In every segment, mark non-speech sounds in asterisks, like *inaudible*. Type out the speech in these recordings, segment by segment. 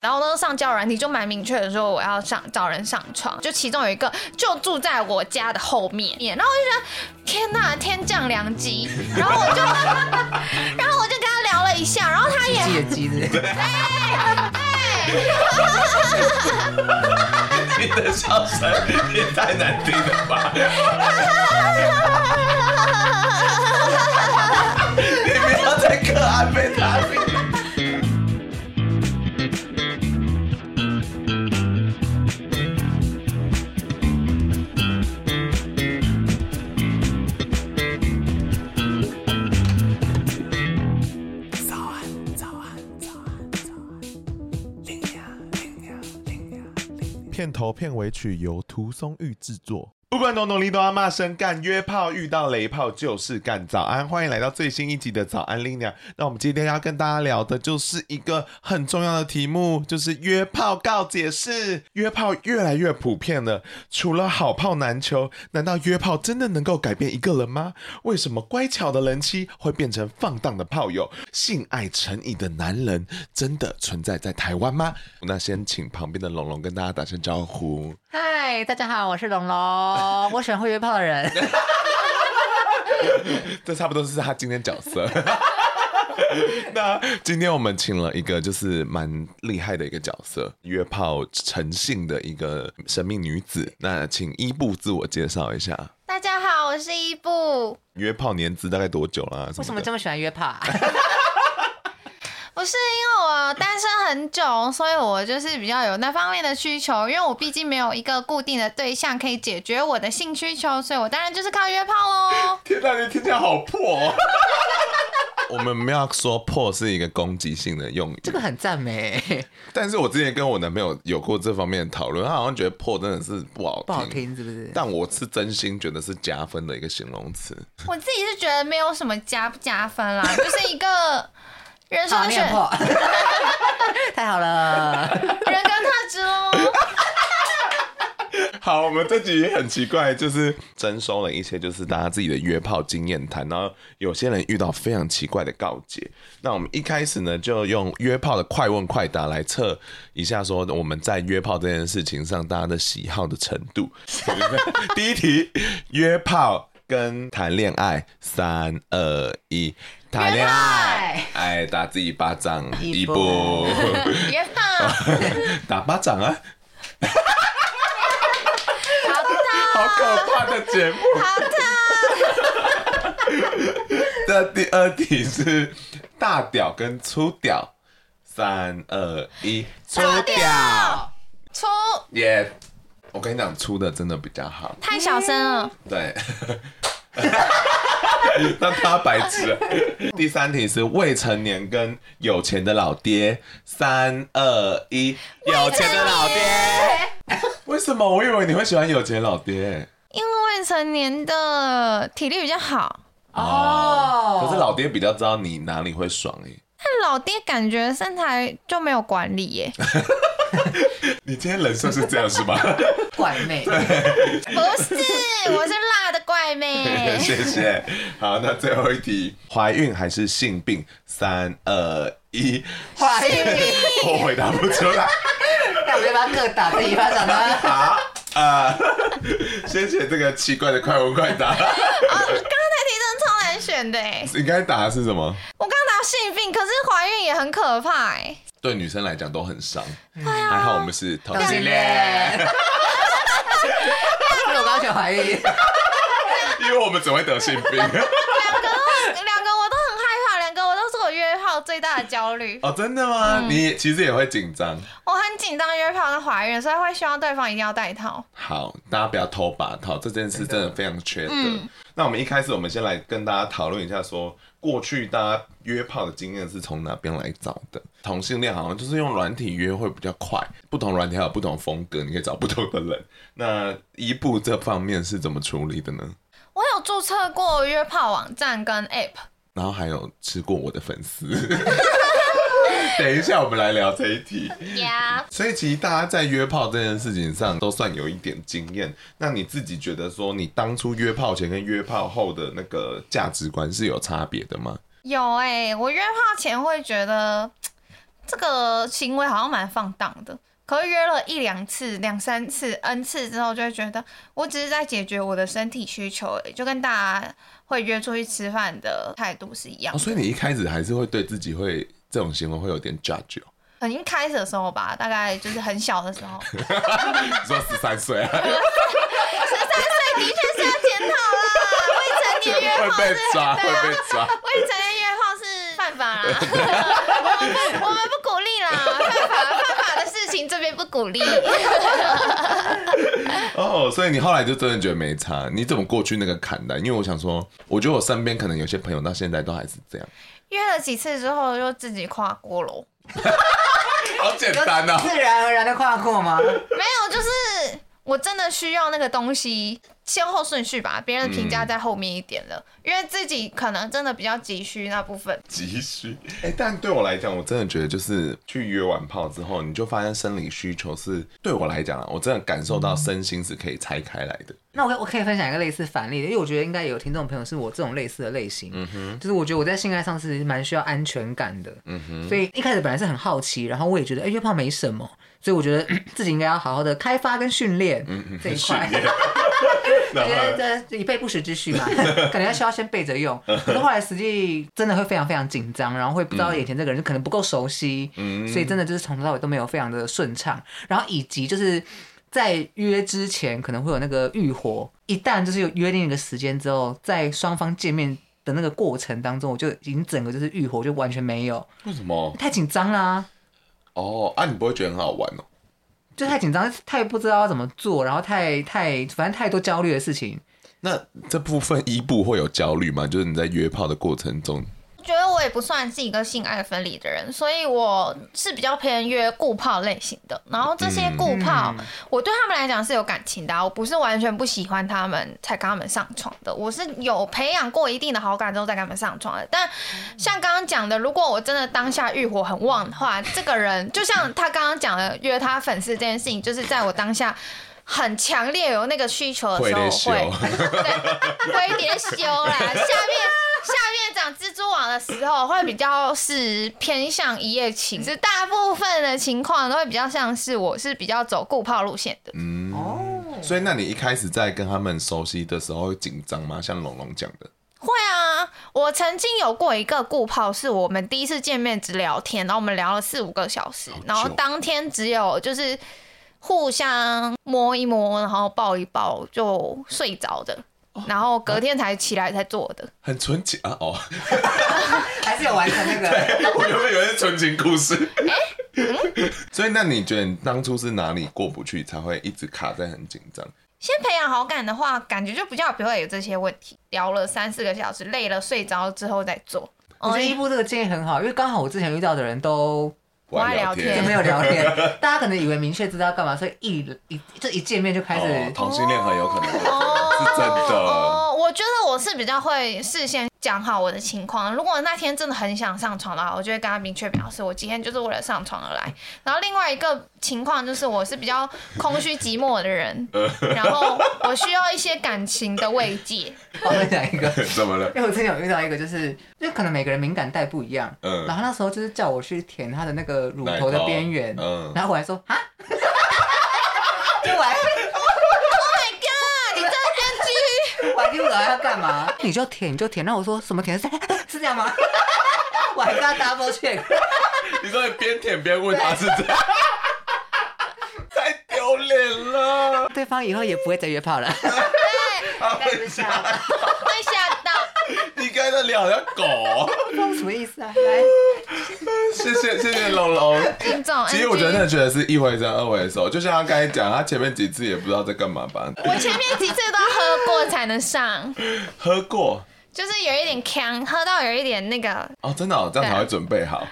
然后那时候上交友软体就蛮明确的说我要上找人上床，就其中有一个就住在我家的后面，然后我就觉得天呐，天降良机，然后我就 *laughs* 然后我就跟他聊了一下，然后他也借机的，*laughs* 哎哎，*laughs* 你的笑声也太难听了吧！你不要再可爱被他。片头片尾曲由涂松玉制作。不管东东里都要骂声干，约炮遇到雷炮就是干。早安，欢迎来到最新一集的早安拎娘。那我们今天要跟大家聊的就是一个很重要的题目，就是约炮告解室。约炮越来越普遍了，除了好炮难求，难道约炮真的能够改变一个人吗？为什么乖巧的人妻会变成放荡的炮友？性爱成瘾的男人真的存在在台湾吗？那先请旁边的龙龙跟大家打声招呼。嗨，大家好，我是龙龙。哦，*laughs* 我喜欢会约炮的人。*laughs* 这差不多是他今天角色。*laughs* 那今天我们请了一个就是蛮厉害的一个角色，约炮成性的一个神秘女子。那请伊布自我介绍一下。大家好，我是伊布。约炮年资大概多久了啊？为什么这么喜欢约炮？不是因为我单身很久，所以我就是比较有那方面的需求。因为我毕竟没有一个固定的对象可以解决我的性需求，所以我当然就是靠约炮喽。天哪，你听起来好破哦！*laughs* 我们没有说破是一个攻击性的用语，这个很赞美。但是我之前跟我男朋友有过这方面的讨论，他好像觉得破真的是不好听，不好听是不是？但我是真心觉得是加分的一个形容词。我自己是觉得没有什么加不加分啦，*laughs* 就是一个。人生选好 *laughs* 太好了，人格特质哦。*laughs* 好，我们这集很奇怪，就是征收了一些就是大家自己的约炮经验谈，然后有些人遇到非常奇怪的告解。那我们一开始呢，就用约炮的快问快答来测一下，说我们在约炮这件事情上大家的喜好的程度。第一题，约炮跟谈恋爱，三二一。谈恋爱，爱打自己巴掌，一步，约炮，*laughs* *laughs* 打巴掌啊！好可怕的节目，好烫。这第二题是大屌跟粗屌，三二一，粗屌，粗耶！我跟你讲，粗的真的比较好，太小声了。对。那他白痴。第三题是未成年跟有钱的老爹，三二一，有钱的老爹。为什么？我以为你会喜欢有钱老爹。因为未成年的体力比较好哦。可是老爹比较知道你哪里会爽哎。但老爹感觉身材就没有管理耶。*laughs* *laughs* 你今天人设是这样是吗？怪妹。*laughs* 不是，我是辣的怪妹。*laughs* 谢谢。好，那最后一题，怀孕还是性病？三二一，怀孕。我回答不出来。那我们要不要各打自己一巴掌呢？好，啊，谢谢这个奇怪的快问快答。选的哎，你刚才打的是什么？我刚打性病，可是怀孕也很可怕哎。对女生来讲都很伤，嗯、还好我们是同性恋。因 *laughs* 为我刚选怀孕，*laughs* 因为我们只会得性病。两个两个我都很害怕，两个我都是我约炮最大的焦虑。哦，真的吗？嗯、你其实也会紧张。我很紧张约炮跟怀孕，所以会希望对方一定要戴套。好，大家不要偷把套，这件事真的非常缺德。嗯那我们一开始，我们先来跟大家讨论一下，说过去大家约炮的经验是从哪边来找的？同性恋好像就是用软体约会比较快，不同软体还有不同风格，你可以找不同的人。那一步这方面是怎么处理的呢？我有注册过约炮网站跟 App，然后还有吃过我的粉丝。*laughs* 等一下，我们来聊这一题。所以其实大家在约炮这件事情上都算有一点经验。那你自己觉得说，你当初约炮前跟约炮后的那个价值观是有差别的吗？有哎、欸，我约炮前会觉得这个行为好像蛮放荡的。可是约了一两次、两三次、N 次之后，就会觉得我只是在解决我的身体需求而已，就跟大家会约出去吃饭的态度是一样、哦。所以你一开始还是会对自己会这种行为会有点 judge 哦。很一开始的时候吧，大概就是很小的时候。你 *laughs* 说十三岁啊？*laughs* 十三岁的确是要检讨啦，未成年约炮被抓，会被抓。未成年约炮是犯法啦，*laughs* 我们不，我们不鼓励啦，犯法犯法的事情这边不鼓励。哦，oh, 所以你后来就真的觉得没差？你怎么过去那个坎的？因为我想说，我觉得我身边可能有些朋友到现在都还是这样。约了几次之后，就自己跨过喽。好简单 *laughs* 啊！自然而然的跨过吗？没有，就是我真的需要那个东西，先后顺序吧，别人的评价在后面一点了，嗯、因为自己可能真的比较急需那部分。急需？哎、欸，但对我来讲，我真的觉得就是去约完炮之后，你就发现生理需求是对我来讲啊，我真的感受到身心是可以拆开来的。那我我可以分享一个类似反例的，因为我觉得应该有听众朋友是我这种类似的类型，嗯哼，就是我觉得我在性爱上是蛮需要安全感的，嗯哼，所以一开始本来是很好奇，然后我也觉得哎约炮没什么，所以我觉得 *coughs* 自己应该要好好的开发跟训练这一块，*laughs* 我觉得这以备不时之需嘛，*laughs* 可能要需要先备着用，可是后来实际真的会非常非常紧张，然后会不知道眼前这个人可能不够熟悉，嗯，所以真的就是从头到尾都没有非常的顺畅，然后以及就是。在约之前可能会有那个欲火，一旦就是有约定一个时间之后，在双方见面的那个过程当中，我就已经整个就是欲火就完全没有。为什么？太紧张啦！哦，啊，你不会觉得很好玩哦？就太紧张，太不知道要怎么做，然后太太反正太多焦虑的事情。那这部分一部会有焦虑吗？就是你在约炮的过程中。觉得我也不算是一个性爱分离的人，所以我是比较偏约固炮类型的。然后这些固炮，我对他们来讲是有感情的，我不是完全不喜欢他们才跟他们上床的。我是有培养过一定的好感之后再跟他们上床的。但像刚刚讲的，如果我真的当下欲火很旺的话，这个人就像他刚刚讲的约他粉丝这件事情，就是在我当下很强烈有那个需求的时候会，对，会点修啦，下面。下面长蜘蛛网的时候，会比较是偏向一夜情，是大部分的情况都会比较像是我是比较走固炮路线的。嗯哦，所以那你一开始在跟他们熟悉的时候会紧张吗？像龙龙讲的，会啊。我曾经有过一个固炮，是我们第一次见面只聊天，然后我们聊了四五个小时，然后当天只有就是互相摸一摸，然后抱一抱就睡着的。然后隔天才起来才做的，很纯情啊！哦，*laughs* 还是有完成那个。*laughs* 我原本以为是纯情故事。*laughs* 所以那你觉得你当初是哪里过不去，才会一直卡在很紧张？先培养好感的话，感觉就比较不会有这些问题。聊了三四个小时，累了睡着之后再做。我觉得一部这个建议很好，因为刚好我之前遇到的人都不爱聊天，就没有聊天。*laughs* 大家可能以为明确知道要干嘛，所以一一这一见面就开始、哦、同性恋很有可能。是真的哦，我觉得我是比较会事先讲好我的情况。如果那天真的很想上床的话，我就会跟他明确表示，我今天就是为了上床而来。然后另外一个情况就是，我是比较空虚寂寞的人，然后我需要一些感情的慰藉。*laughs* 我再讲一个，怎么了？因为我之前有遇到一个，就是因为可能每个人敏感带不一样，嗯，然后那时候就是叫我去舔他的那个乳头的边缘，嗯，然后我还说啊，就我还。听不懂要干嘛？*laughs* 你就舔，你就舔。那我说什么舔？是 *laughs* 是这样吗？*laughs* 我还跟他 double check。你说你边舔边问他是这样，太丢脸了。对方以后也不会再约炮了。对，会吓到，会吓到。*laughs* 你刚才聊像狗，什么意思啊？来，*laughs* 谢谢谢谢龙龙。其实我真的觉得是一回生二回熟，就像他刚才讲，他前面几次也不知道在干嘛吧。我前面几次都要喝过才能上。喝过，就是有一点锵，喝到有一点那个。哦，真的哦，这样才会准备好。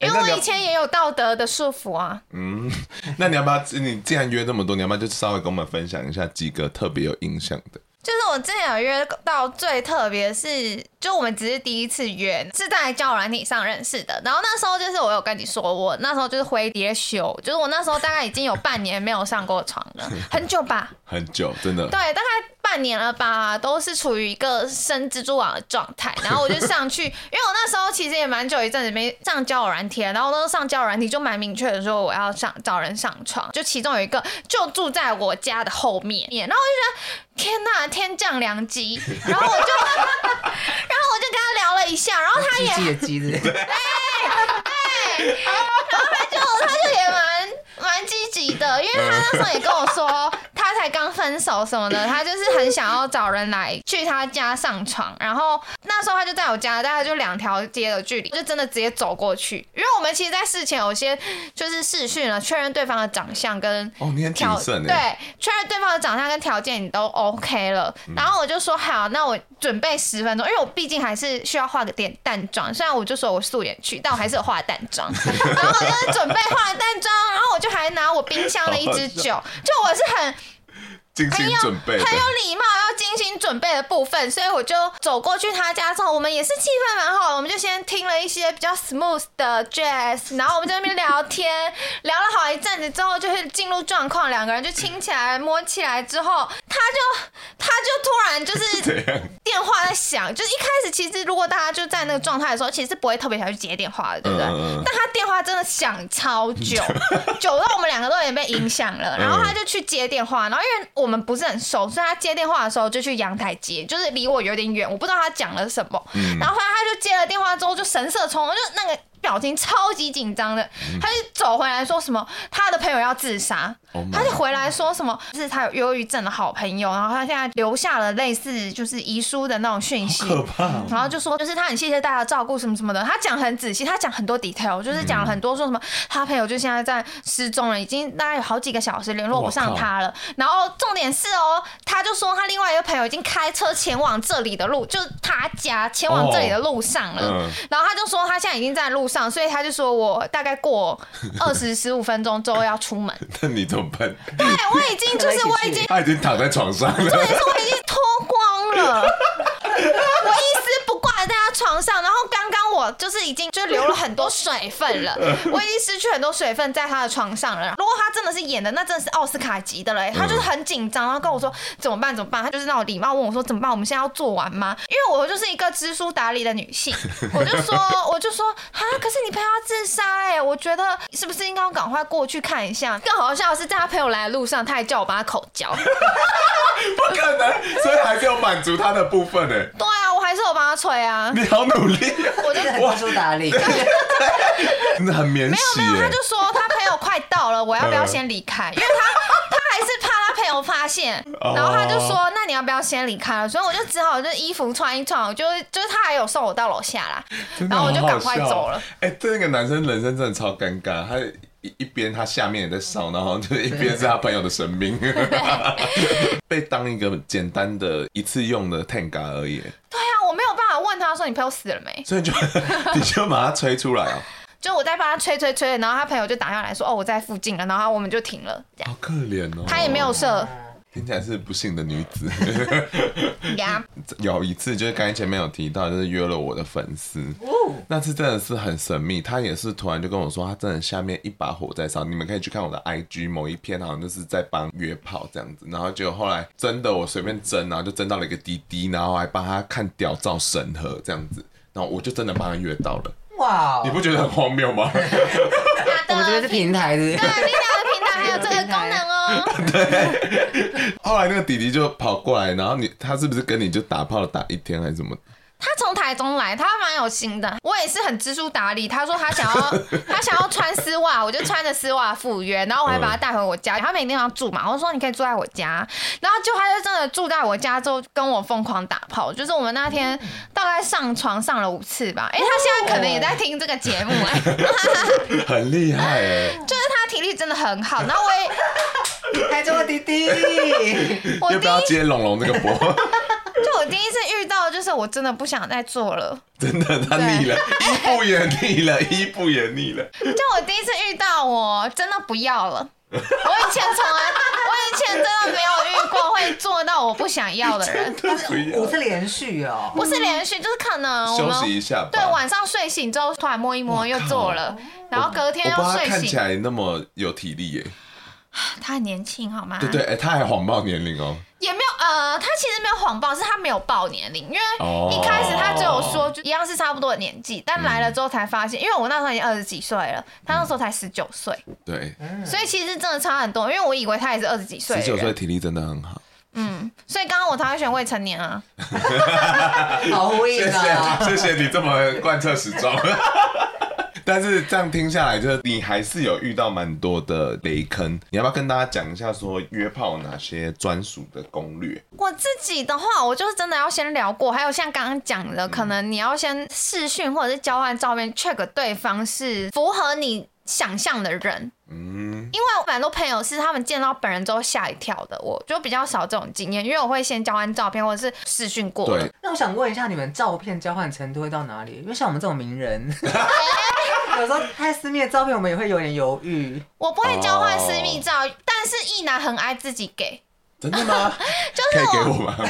因为我以前也有道德的束缚啊。嗯，*laughs* 那你要不要？你既然约这么多，你要不要就稍微跟我们分享一下几个特别有印象的？就是我之前有约到最特别是，就我们只是第一次约，是在交友软体上认识的。然后那时候就是我有跟你说，我那时候就是灰蝶秀，就是我那时候大概已经有半年没有上过床了，*laughs* 很久吧？很久，真的。对，大概半年了吧，都是处于一个生蜘蛛网的状态。*laughs* 然后我就上去，因为我那时候其实也蛮久一阵子没上交友软体，然后那时候上交友软体就蛮明确的说我要上找人上床，就其中有一个就住在我家的后面，然后我就觉得。天呐，天降良机！*laughs* 然后我就，*laughs* 然后我就跟他聊了一下，然后他也，*laughs* 哎哎，然后他就他就也蛮蛮积极的，因为他那时候也跟我说。才刚分手什么的，*laughs* 他就是很想要找人来去他家上床，然后那时候他就在我家，大概就两条街的距离，就真的直接走过去。因为我们其实，在事前有些就是试训了，确认对方的长相跟哦，你很谨慎对，确认对方的长相跟条件你都 OK 了，然后我就说好，那我准备十分钟，因为我毕竟还是需要化个点淡妆，虽然我就说我素颜去，但我还是有化淡妆，*laughs* 然后我就准备化淡妆，然后我就还拿我冰箱的一支酒，就我是很。精心准备很有礼貌，要精心准备的部分，所以我就走过去他家之后，我们也是气氛蛮好的，我们就先听了一些比较 smooth 的 jazz，然后我们在那边聊天，聊了好一阵子之后，就是进入状况，两个人就亲起来、摸起来之后，他就他就突然就是 *laughs* 电话在响，就是一开始其实如果大家就在那个状态的时候，其实是不会特别想去接电话的，对不对？嗯、但他电话真的响超久，*laughs* 久到我们两个都有点被影响了，然后他就去接电话，然后因为我。我们不是很熟，所以他接电话的时候就去阳台接，就是离我有点远，我不知道他讲了什么。嗯、然后后来他就接了电话之后，就神色匆匆，就那个。表情超级紧张的，他就走回来说什么他的朋友要自杀，oh、他就回来说什么是他有忧郁症的好朋友，然后他现在留下了类似就是遗书的那种讯息，可怕。哦、然后就说就是他很谢谢大家照顾什么什么的，他讲很仔细，他讲很多 detail，就是讲了很多说什么他朋友就现在在失踪了，已经大概有好几个小时联络不上他了，然后重点是哦，他就说他另外一个朋友已经开车前往这里的路，就是他家前往这里的路上了，oh、然后他就说他现在已经在路上。所以他就说，我大概过二十 *laughs* 十五分钟之后要出门。*laughs* 那你怎么办？对，我已经就是 *laughs* 我已经，他已经躺在床上了。重点是我已经脱光了，我一丝不挂的在他床上。然后刚刚我就是已经就流了很多水分了，*laughs* 我已经失去很多水分在他的床上了。如果他真的是演的，那真的是奥斯卡级的嘞。他就是很紧张，然后跟我说怎么办？怎么办？他就是那种礼貌问我说怎么办？我们现在要做完吗？因为我就是一个知书达理的女性，*laughs* 我就说我就说啊，可是你朋友要自杀哎，我觉得是不是应该要赶快过去看一下？更好笑的是，在他朋友来的路上，他还叫我帮他口交，*laughs* 不可能，所以还是有满足他的部分哎。对啊，我还是有帮他吹啊。你好努力，我就很知书达理，真的很免洗。没有没有，他就说他朋友快到了，我要不要先离开？因为他 *laughs* 他。还是怕他朋友发现，然后他就说：“那你要不要先离开了？”所以我就只好就衣服穿一穿，就就是他还有送我到楼下啦，然后我就赶快走了。哎、对那个男生人生真的超尴尬，他一一边他下面也在烧，然后就是一边是他朋友的生命，*laughs* 被当一个简单的一次用的 Tenga 而已。对啊，他说，你朋友死了没？*laughs* 所以就 *laughs* 你就把他吹出来啊。就我在帮他吹吹吹，然后他朋友就打电话来说：“哦，我在附近了。”然后我们就停了。好可怜哦。他也没有射。听起来是不幸的女子。呀。有一次就是刚才前面有提到，就是约了我的粉丝。哦。那次真的是很神秘，他也是突然就跟我说，他真的下面一把火在烧。你们可以去看我的 IG 某一篇，好像就是在帮约炮这样子。然后结果后来真的我随便征，然后就征到了一个滴滴，然后还帮他看屌照审核这样子，然后我就真的帮他约到了。哇，wow, 你不觉得很荒谬吗？*laughs* 我觉得是平台的，还有这个功能哦。*laughs* 对，后来那个弟弟就跑过来，然后你他是不是跟你就打炮打一天还是什么？他从台中来，他蛮有心的。我也是很知书达理。他说他想要，*laughs* 他想要穿丝袜，我就穿着丝袜赴约，然后我还把他带回我家。他每天要住嘛，我说你可以住在我家。然后就他就真的住在我家，之后跟我疯狂打炮。就是我们那天大概上床上了五次吧。哎、欸，他现在可能也在听这个节目哎、欸，很厉害哎，就 *laughs* 是他体力真的很好。然后我也，*laughs* 台中的弟弟，我要不要接龙龙这个波？就我第一次遇到，就是我真的不想再做了。真的，他腻了，对一步也腻了，一步也腻了。就我第一次遇到，我真的不要了。我以前从来，我以前真的没有遇过会做到我不想要的人，我是连续哦，不是连续，就是可能我休息一下。对晚上睡醒之后突然摸一摸又做了，然后隔天又睡醒。看起来那么有体力耶。*sighs* 他很年轻好吗？对对，哎，他还谎报年龄哦。也没有呃，他其实没有谎报，是他没有报年龄，因为哦一开始他只有说就一样是差不多的年纪，但来了之后才发现，因为我那时候已经二十几岁了，他那时候才十九岁，对，所以其实真的差很多，因为我以为他也是二十几岁，十九岁体力真的很好。嗯，所以刚刚我才会选未成年啊，*laughs* *laughs* 好呼应啊！谢谢你这么贯彻始终。*laughs* 但是这样听下来，就是你还是有遇到蛮多的雷坑。你要不要跟大家讲一下，说约炮哪些专属的攻略？我自己的话，我就是真的要先聊过，还有像刚刚讲的，可能你要先视讯或者是交换照片，check 对方是符合你想象的人。嗯，因为我蛮多朋友是他们见到本人之后吓一跳的，我就比较少这种经验，因为我会先交换照片或者是视讯过。对，那我想问一下，你们照片交换程度会到哪里？因为像我们这种名人，*laughs* 有时候拍私密的照片，我们也会有点犹豫。我不会交换私密照，但是一男很爱自己给。真的吗？*laughs* 就是可以给我？*laughs*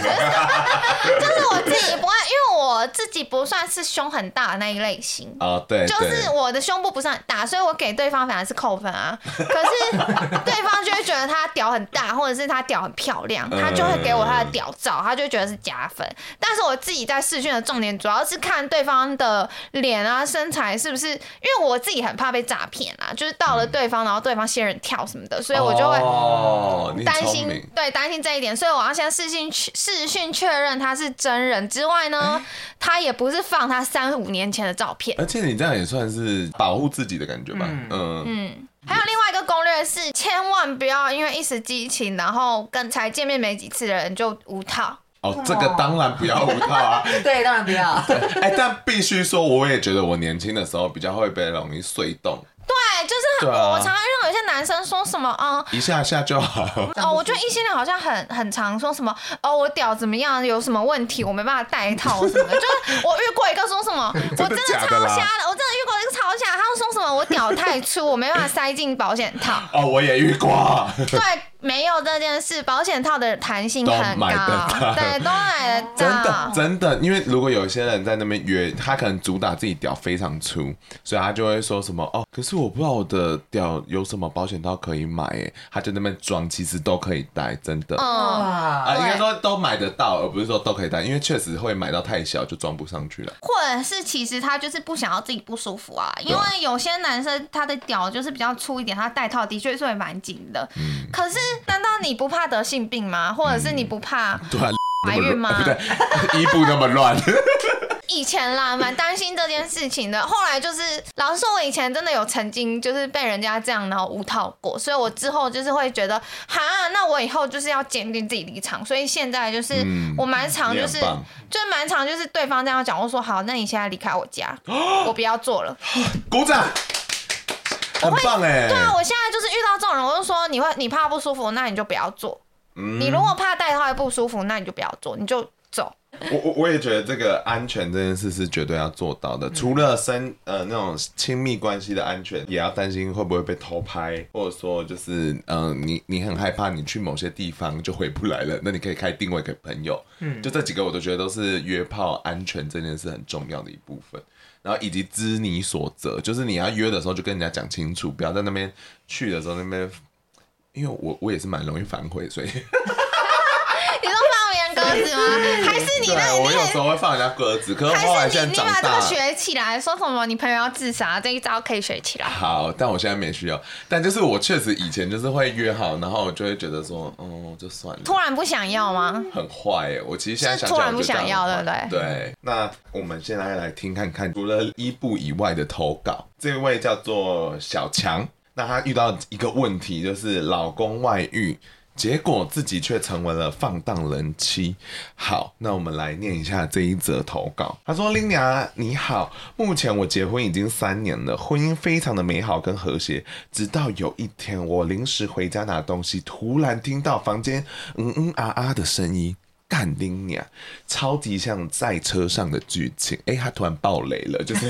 就是我自己不爱，因为我自己不算是胸很大的那一类型。哦，对，就是我的胸部不是很大，所以我给对方反而是扣分啊。可是对方就会觉得他屌很大，或者是他屌很漂亮，他就会给我他的屌照，他就会觉得是加分。但是我自己在试训的重点主要是看对方的脸啊、身材是不是，因为我自己很怕被诈骗啊，就是到了对方，然后对方仙人跳什么的，所以我就会哦，担心对担心这一点，所以我要先视讯视讯确认他是真人之外呢，他也不是放他三五年前的照片。而且你这样也算是保护自己的感觉吧？嗯嗯嗯，还有另外一个攻略是，千万不要因为一时激情，然后跟才见面没几次的人就无套。哦，这个当然不要无套啊！*laughs* 对，当然不要。*laughs* 哎、但必须说，我也觉得我年轻的时候比较会被容易碎动，对，就是很、啊我常常遇到有些男生说什么，嗯。一下下就好。哦，我觉得异性恋好像很很常说什么哦，我屌怎么样，有什么问题，我没办法戴套什么的。就是我遇过一个说什么，*laughs* 我真的超瞎的，我真的遇过一个超瞎，他说什么我屌太粗，我没办法塞进保险套。哦，我也遇过。对，没有这件事，保险套的弹性很买得高，到对，都买得真的。真的，因为如果有一些人在那边约，他可能主打自己屌非常粗，所以他就会说什么哦，可是我不知道我的屌有什么保险套可以买，哎，他就那边装，其实都可以戴，真的。嗯，啊，应该说都买得到，而不是说都可以戴，因为确实会买到太小就装不上去了。或者是其实他就是不想要自己不舒服啊，因为有些男生他的屌就是比较粗一点，他戴套的确是会蛮紧的。嗯可是难道你不怕得性病吗？或者是你不怕？对啊，怀孕吗不对，衣服那么乱。*laughs* 以前啦，蛮担心这件事情的。后来就是，老实说，我以前真的有曾经就是被人家这样然后无套过，所以我之后就是会觉得，哈，那我以后就是要坚定自己立场。所以现在就是、嗯我蛮常就是你很棒就是蛮常就是对方这样讲，我说好，那你现在离开我家，*gasps* 我不要做了。鼓掌，很棒哎。对啊，我现在就是遇到这种人，我就说你会你怕不舒服，那你就不要做。嗯你如果怕戴套会不舒服，那你就不要做，你就走。我我我也觉得这个安全这件事是绝对要做到的，除了身呃那种亲密关系的安全，也要担心会不会被偷拍，或者说就是嗯、呃、你你很害怕你去某些地方就回不来了，那你可以开定位给朋友，嗯，就这几个我都觉得都是约炮安全这件事很重要的一部分。然后以及知你所责，就是你要约的时候就跟人家讲清楚，不要在那边去的时候那边，因为我我也是蛮容易反悔，所以。子吗？还是你对，那？我你有时候会放人家鸽子，可是后来还是你你现在长大把这个学起来，说什么你朋友要自杀这一招可以学起来。好，但我现在没需要。但就是我确实以前就是会约好，然后我就会觉得说，嗯，就算了。突然不想要吗？很坏哎！我其实现在想是突然，不想要，对不对？对，那我们现在来听看看，除了伊布以外的投稿，这位叫做小强，那他遇到一个问题，就是老公外遇。结果自己却成为了放荡人妻。好，那我们来念一下这一则投稿。他说：“拎娘你好，目前我结婚已经三年了，婚姻非常的美好跟和谐。直到有一天，我临时回家拿东西，突然听到房间嗯嗯啊啊的声音。”干拎娘，超级像在车上的剧情。哎、他突然爆雷了，就是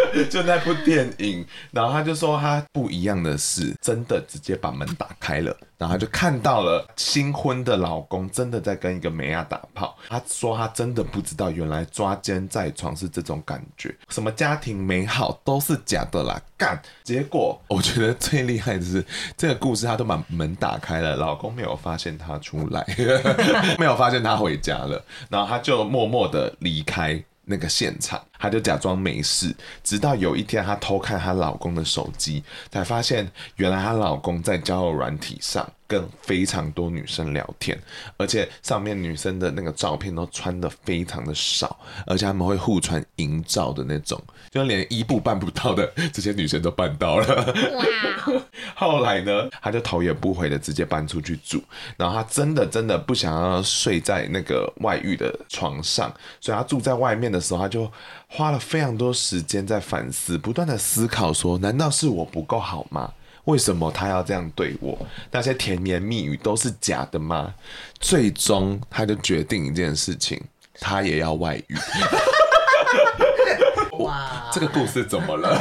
*laughs* 就那部电影，然后他就说他不一样的是，真的直接把门打开了，然后他就看到了新婚的老公真的在跟一个美亚打炮。他说他真的不知道，原来抓奸在床是这种感觉，什么家庭美好都是假的啦，干！结果我觉得最厉害的是这个故事，他都把门打开了，老公没有发现他出来，没有发现他回家了，然后他就默默的离开。那个现场，她就假装没事，直到有一天她偷看她老公的手机，才发现原来她老公在交友软体上。跟非常多女生聊天，而且上面女生的那个照片都穿的非常的少，而且他们会互传淫照的那种，就连一步办不到的这些女生都办到了。哇！*laughs* 后来呢，他就头也不回的直接搬出去住，然后他真的真的不想要睡在那个外遇的床上，所以他住在外面的时候，他就花了非常多时间在反思，不断的思考说，难道是我不够好吗？为什么他要这样对我？那些甜言蜜语都是假的吗？最终，他就决定一件事情，他也要外遇。哇，*laughs* 这个故事怎么了？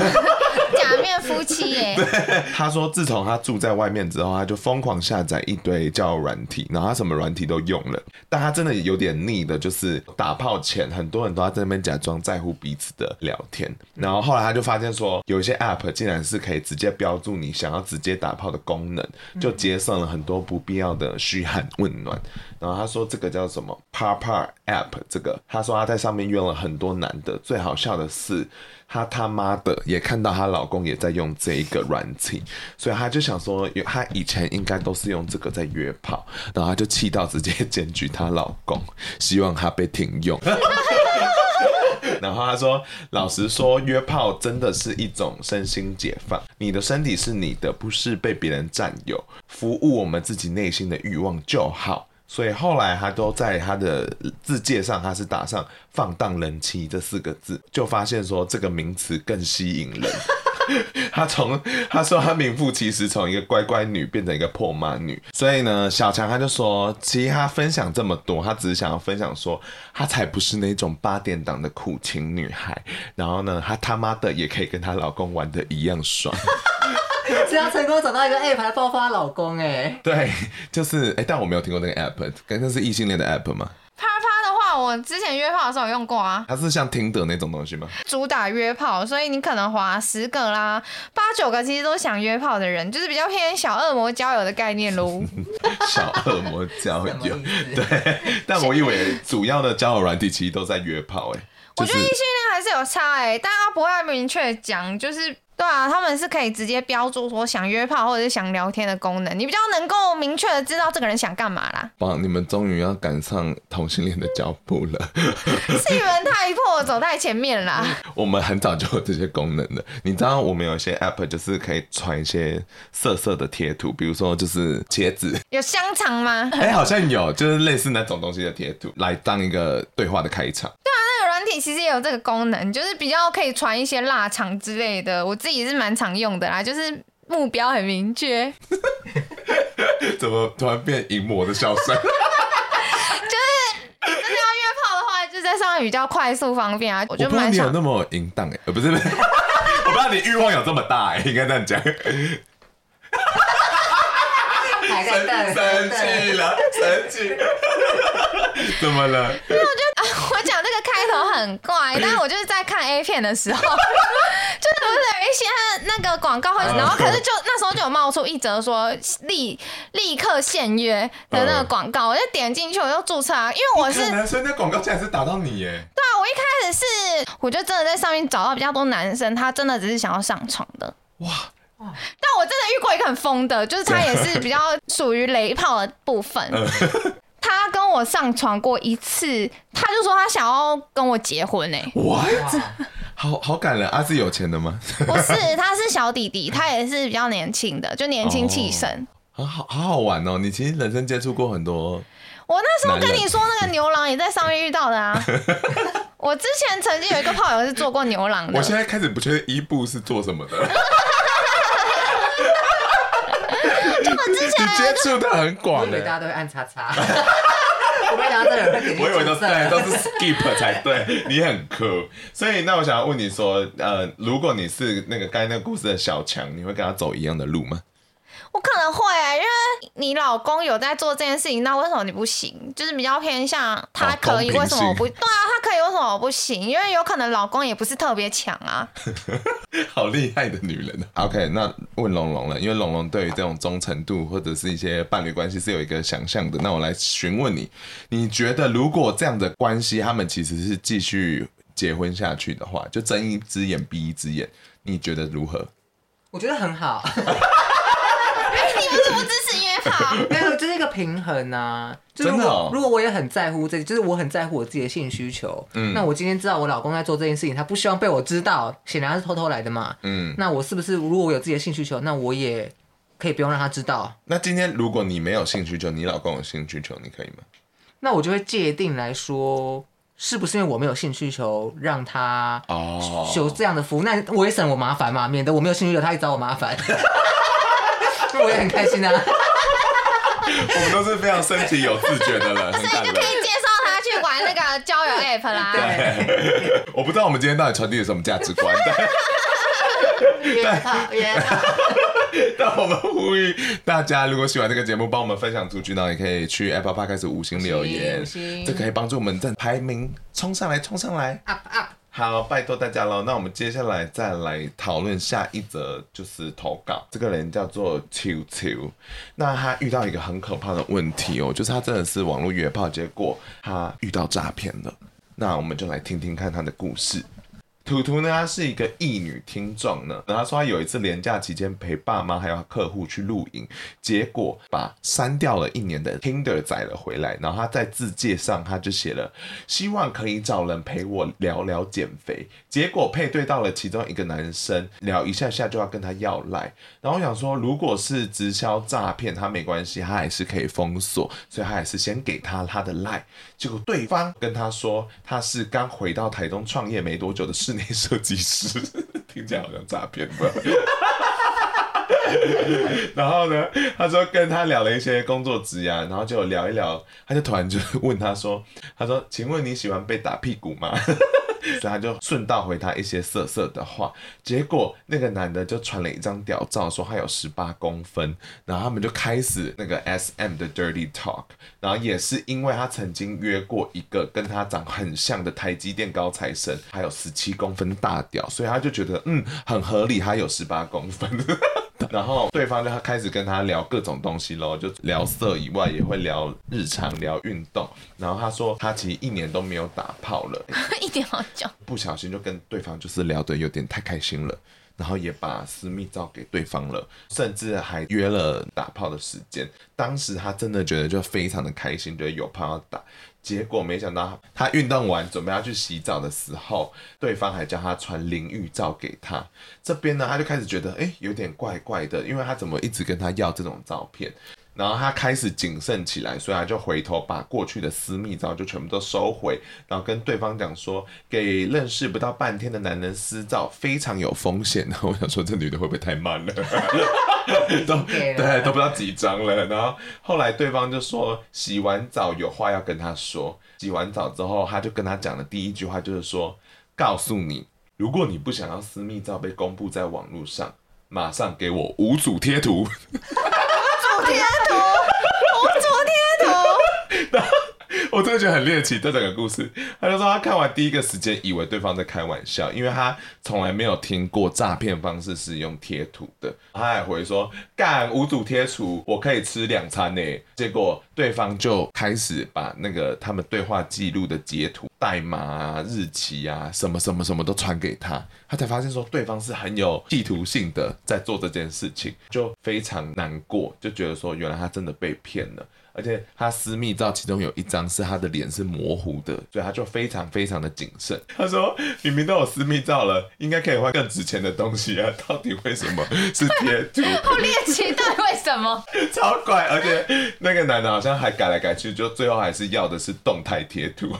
夫妻耶。对，*laughs* 他说自从他住在外面之后，他就疯狂下载一堆交友软体，然后他什么软体都用了。但他真的有点腻的，就是打炮前很多人都在那边假装在乎彼此的聊天。然后后来他就发现说，有一些 App 竟然是可以直接标注你想要直接打炮的功能，就节省了很多不必要的嘘寒问暖。然后他说这个叫什么 Papa App，这个他说他在上面约了很多男的。最好笑的是。他他妈的也看到她老公也在用这一个软体，所以他就想说，他以前应该都是用这个在约炮，然后他就气到直接检举她老公，*laughs* 希望他被停用。*laughs* 然后他说，老实说，约炮真的是一种身心解放，你的身体是你的，不是被别人占有，服务我们自己内心的欲望就好。所以后来他都在他的字介上，他是打上“放荡人妻”这四个字，就发现说这个名词更吸引人。*laughs* 他从他说他名副其实从一个乖乖女变成一个破妈女。所以呢，小强他就说，其实他分享这么多，他只是想要分享说，他才不是那种八点档的苦情女孩。然后呢，他他妈的也可以跟她老公玩的一样爽。只要成功找到一个 app 来报复她老公哎、欸，对，就是哎、欸，但我没有听过那个 app，跟那是异性恋的 app 吗？啪啪的话，我之前约炮的时候有用过啊。它是像听的那种东西吗？主打约炮，所以你可能划十个啦，八九个其实都想约炮的人，就是比较偏小恶魔交友的概念喽。*laughs* 小恶魔交友，对，但我以为主要的交友软体其实都在约炮哎、欸。就是、我觉得异性恋还是有差哎、欸，但他不会明确讲，就是。对啊，他们是可以直接标注说想约炮或者是想聊天的功能，你比较能够明确的知道这个人想干嘛啦。哇，你们终于要赶上同性恋的脚步了，*laughs* 是你们太破，走太前面啦。*laughs* 我们很早就有这些功能了，你知道我们有些 app 就是可以传一些色色的贴图，比如说就是茄子，有香肠吗？哎、欸，好像有，就是类似那种东西的贴图，来当一个对话的开场。对啊，那个软体其实也有这个功能，就是比较可以传一些腊肠之类的，我自己。也是蛮常用的啦，就是目标很明确。*laughs* 怎么突然变淫魔的笑声？*laughs* 就是真的要约炮的话，就在上面比较快速方便啊。我觉得蛮。你有那么淫荡哎？呃，不是，不是，*laughs* 我不知道你欲望有这么大哎，应该这样讲。生生气了，*laughs* 生气。*laughs* 怎么了？因为我觉得啊，我讲这个开头很怪，*laughs* 但是我就是在看 A 片的时候，就是不是有一些那个广告会，然后可是就那时候就有冒出一则说立立刻现约的那个广告，我就点进去，我就注册啊，因为我是男生，那广告竟然是打到你耶？对啊，我一开始是我就真的在上面找到比较多男生，他真的只是想要上床的。哇哇！但我真的遇过一个很疯的，就是他也是比较属于雷炮的部分。*laughs* 他跟我上床过一次，他就说他想要跟我结婚呢、欸。哇，好好感人啊！是有钱的吗？不是，他是小弟弟，他也是比较年轻的，就年轻气盛。很好好好玩哦！你其实人生接触过很多。我那时候跟你说那个牛郎也在上面遇到的啊。*laughs* 我之前曾经有一个炮友是做过牛郎的。我现在开始不确定伊布是做什么的。*laughs* 就我之前你接触的很广的，大家都会按叉叉。*laughs* 我没想到这个人会点进我以为都是对，都是 skip 才对，你很酷。所以那我想要问你说，呃，如果你是那个刚才那个故事的小强，你会跟他走一样的路吗？我可能会、欸，因为你老公有在做这件事情，那为什么你不行？就是比较偏向他可以，为什么我不？对啊，他可以，为什么我不行？因为有可能老公也不是特别强啊。好厉害的女人。OK，那问龙龙了，因为龙龙对于这种忠诚度或者是一些伴侣关系是有一个想象的。那我来询问你，你觉得如果这样的关系，他们其实是继续结婚下去的话，就睁一只眼闭一只眼，你觉得如何？我觉得很好。不支持约炮，*laughs* 没有，这是一个平衡啊。真的如果，哦、如果我也很在乎这，就是我很在乎我自己的性需求。嗯，那我今天知道我老公在做这件事情，他不希望被我知道，显然他是偷偷来的嘛。嗯，那我是不是如果我有自己的性需求，那我也可以不用让他知道？那今天如果你没有性需求，你老公有性需求，你可以吗？那我就会界定来说，是不是因为我没有性需求，让他哦有这样的服务？那我也省我麻烦嘛，免得我没有性需求，他一找我麻烦。*laughs* 我也很开心啊！*laughs* 我们都是非常身体有自觉的 *laughs* 人，所以就可以介绍他去玩那个交友 app 啦。对，我不知道我们今天到底传递了什么价值观。*laughs* 但我们呼吁大家，如果喜欢这个节目，帮我们分享出去，然后也可以去 Apple Podcast 开始五星留言，这可以帮助我们在排名冲上来，冲上来，up up。好，拜托大家喽。那我们接下来再来讨论下一则，就是投稿。这个人叫做秋秋，那他遇到一个很可怕的问题哦，就是他真的是网络约炮，结果他遇到诈骗了。那我们就来听听看他的故事。图图呢，她是一个异女听众呢。然后她说她有一次连假期间陪爸妈还有客户去露营，结果把删掉了一年的 Tinder 载了回来。然后她在自介上，她就写了希望可以找人陪我聊聊减肥。结果配对到了其中一个男生，聊一下下就要跟他要赖。然后我想说，如果是直销诈骗，他没关系，他还是可以封锁，所以他还是先给他他的赖。结果对方跟他说他是刚回到台中创业没多久的室内设计师，*laughs* 听起来好像诈骗吧？*laughs* 然后呢，他说跟他聊了一些工作职涯，然后就聊一聊，他就突然就问他说：“他说，请问你喜欢被打屁股吗？”所以他就顺道回他一些色色的话，结果那个男的就传了一张屌照，说他有十八公分，然后他们就开始那个 SM 的 dirty talk，然后也是因为他曾经约过一个跟他长很像的台积电高材生，还有十七公分大屌，所以他就觉得嗯很合理，他有十八公分。然后对方就开始跟他聊各种东西喽，就聊色以外，也会聊日常、聊运动。然后他说他其实一年都没有打炮了，*laughs* 一点好久，不小心就跟对方就是聊得有点太开心了，然后也把私密照给对方了，甚至还约了打炮的时间。当时他真的觉得就非常的开心，觉得有炮要打。结果没想到，他运动完准备要去洗澡的时候，对方还叫他传淋浴照给他。这边呢，他就开始觉得，哎，有点怪怪的，因为他怎么一直跟他要这种照片？然后他开始谨慎起来，所以他就回头把过去的私密照就全部都收回，然后跟对方讲说，给认识不到半天的男人私照非常有风险。然 *laughs* 后我想说，这女的会不会太慢了？*laughs* 都对，都不知道几张了。然后后来对方就说，洗完澡有话要跟他说。洗完澡之后，他就跟他讲的第一句话就是说，告诉你，如果你不想要私密照被公布在网络上，马上给我五组贴图。*laughs* 贴图，我昨天图。我真的觉得很猎奇，这整个故事，他就说他看完第一个时间以为对方在开玩笑，因为他从来没有听过诈骗方式是用贴图的。他还回说干五组贴图，我可以吃两餐呢。结果对方就开始把那个他们对话记录的截图、代码啊、日期啊，什么什么什么都传给他，他才发现说对方是很有企图性的在做这件事情，就非常难过，就觉得说原来他真的被骗了。而且他私密照其中有一张是他的脸是模糊的，所以他就非常非常的谨慎。*laughs* 他说：“明明都有私密照了，应该可以换更值钱的东西啊！到底为什么是贴图？*laughs* 好猎奇，到底为什么？*laughs* 超怪！而且那个男的好像还改来改去，就最后还是要的是动态贴图。